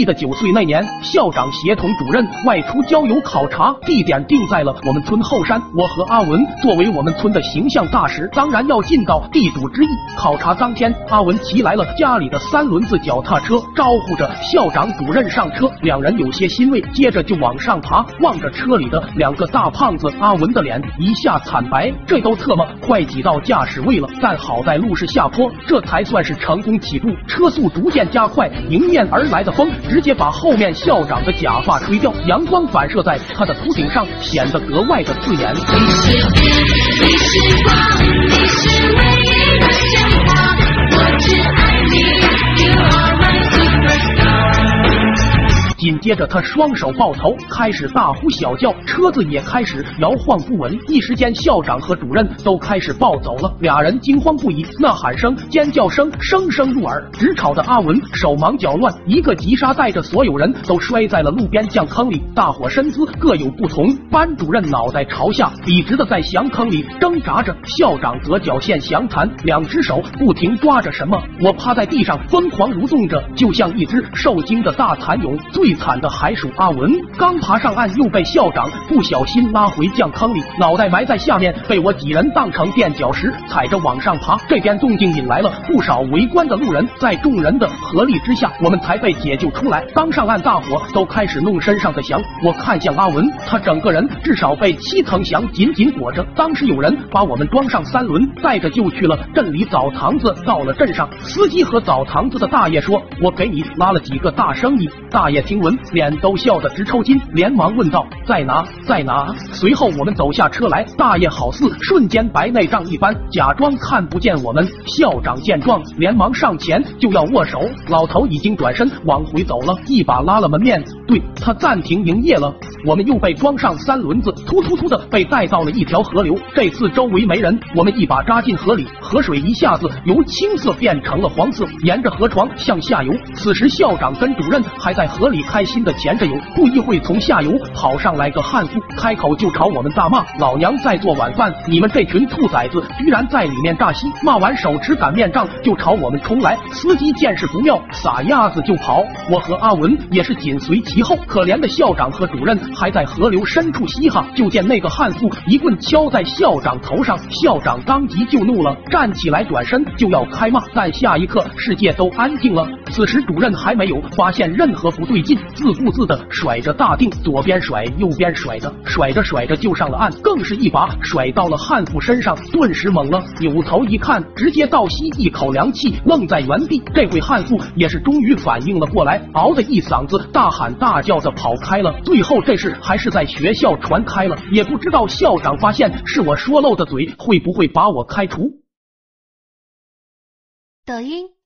记得九岁那年，校长协同主任外出郊游考察，地点定在了我们村后山。我和阿文作为我们村的形象大使，当然要尽到地主之谊。考察当天，阿文骑来了家里的三轮子脚踏车，招呼着校长主任上车。两人有些欣慰，接着就往上爬。望着车里的两个大胖子，阿文的脸一下惨白。这都特么快挤到驾驶位了，但好在路是下坡，这才算是成功起步。车速逐渐加快，迎面而来的风直接把后面校长的假发吹掉，阳光反射在他的秃顶上，显得格外的刺眼。接着，他双手抱头，开始大呼小叫，车子也开始摇晃不稳。一时间，校长和主任都开始暴走了，俩人惊慌不已，呐喊声、尖叫声声声入耳，直吵得阿文手忙脚乱，一个急刹带着所有人都摔在了路边酱坑里。大伙身姿各有不同，班主任脑袋朝下，笔直的在翔坑里挣扎着；校长则脚线详弹，两只手不停抓着什么。我趴在地上疯狂蠕动着，就像一只受惊的大蚕蛹。最惨喊的还属阿文，刚爬上岸又被校长不小心拉回酱坑里，脑袋埋在下面，被我几人当成垫脚石踩着往上爬。这边动静引来了不少围观的路人，在众人的合力之下，我们才被解救出来。刚上岸，大伙都开始弄身上的翔。我看向阿文，他整个人至少被七层翔紧紧裹着。当时有人把我们装上三轮，带着就去了镇里澡堂子。到了镇上，司机和澡堂子的大爷说：“我给你拉了几个大生意。”大爷听。闻脸都笑得直抽筋，连忙问道：“在哪？在哪？”随后我们走下车来，大爷好似瞬间白内障一般，假装看不见我们。校长见状，连忙上前就要握手，老头已经转身往回走了，一把拉了门面，对他暂停营业了。我们又被装上三轮子，突突突的被带到了一条河流。这次周围没人，我们一把扎进河里，河水一下子由青色变成了黄色，沿着河床向下游。此时校长跟主任还在河里开心的潜着游。不一会，从下游跑上来个悍妇，开口就朝我们大骂：“老娘在做晚饭，你们这群兔崽子居然在里面诈稀！”骂完手持擀面杖就朝我们冲来。司机见势不妙，撒丫子就跑。我和阿文也是紧随其后。可怜的校长和主任。还在河流深处嘻哈，就见那个悍妇一棍敲在校长头上，校长当即就怒了，站起来转身就要开骂，但下一刻世界都安静了。此时主任还没有发现任何不对劲，自顾自的甩着大腚，左边甩右边甩的，甩着甩着就上了岸，更是一把甩到了悍妇身上，顿时懵了，扭头一看，直接倒吸一口凉气，愣在原地。这回悍妇也是终于反应了过来，嗷的一嗓子大喊大叫的跑开了。最后这。是还是在学校传开了，也不知道校长发现是我说漏的嘴，会不会把我开除？抖音。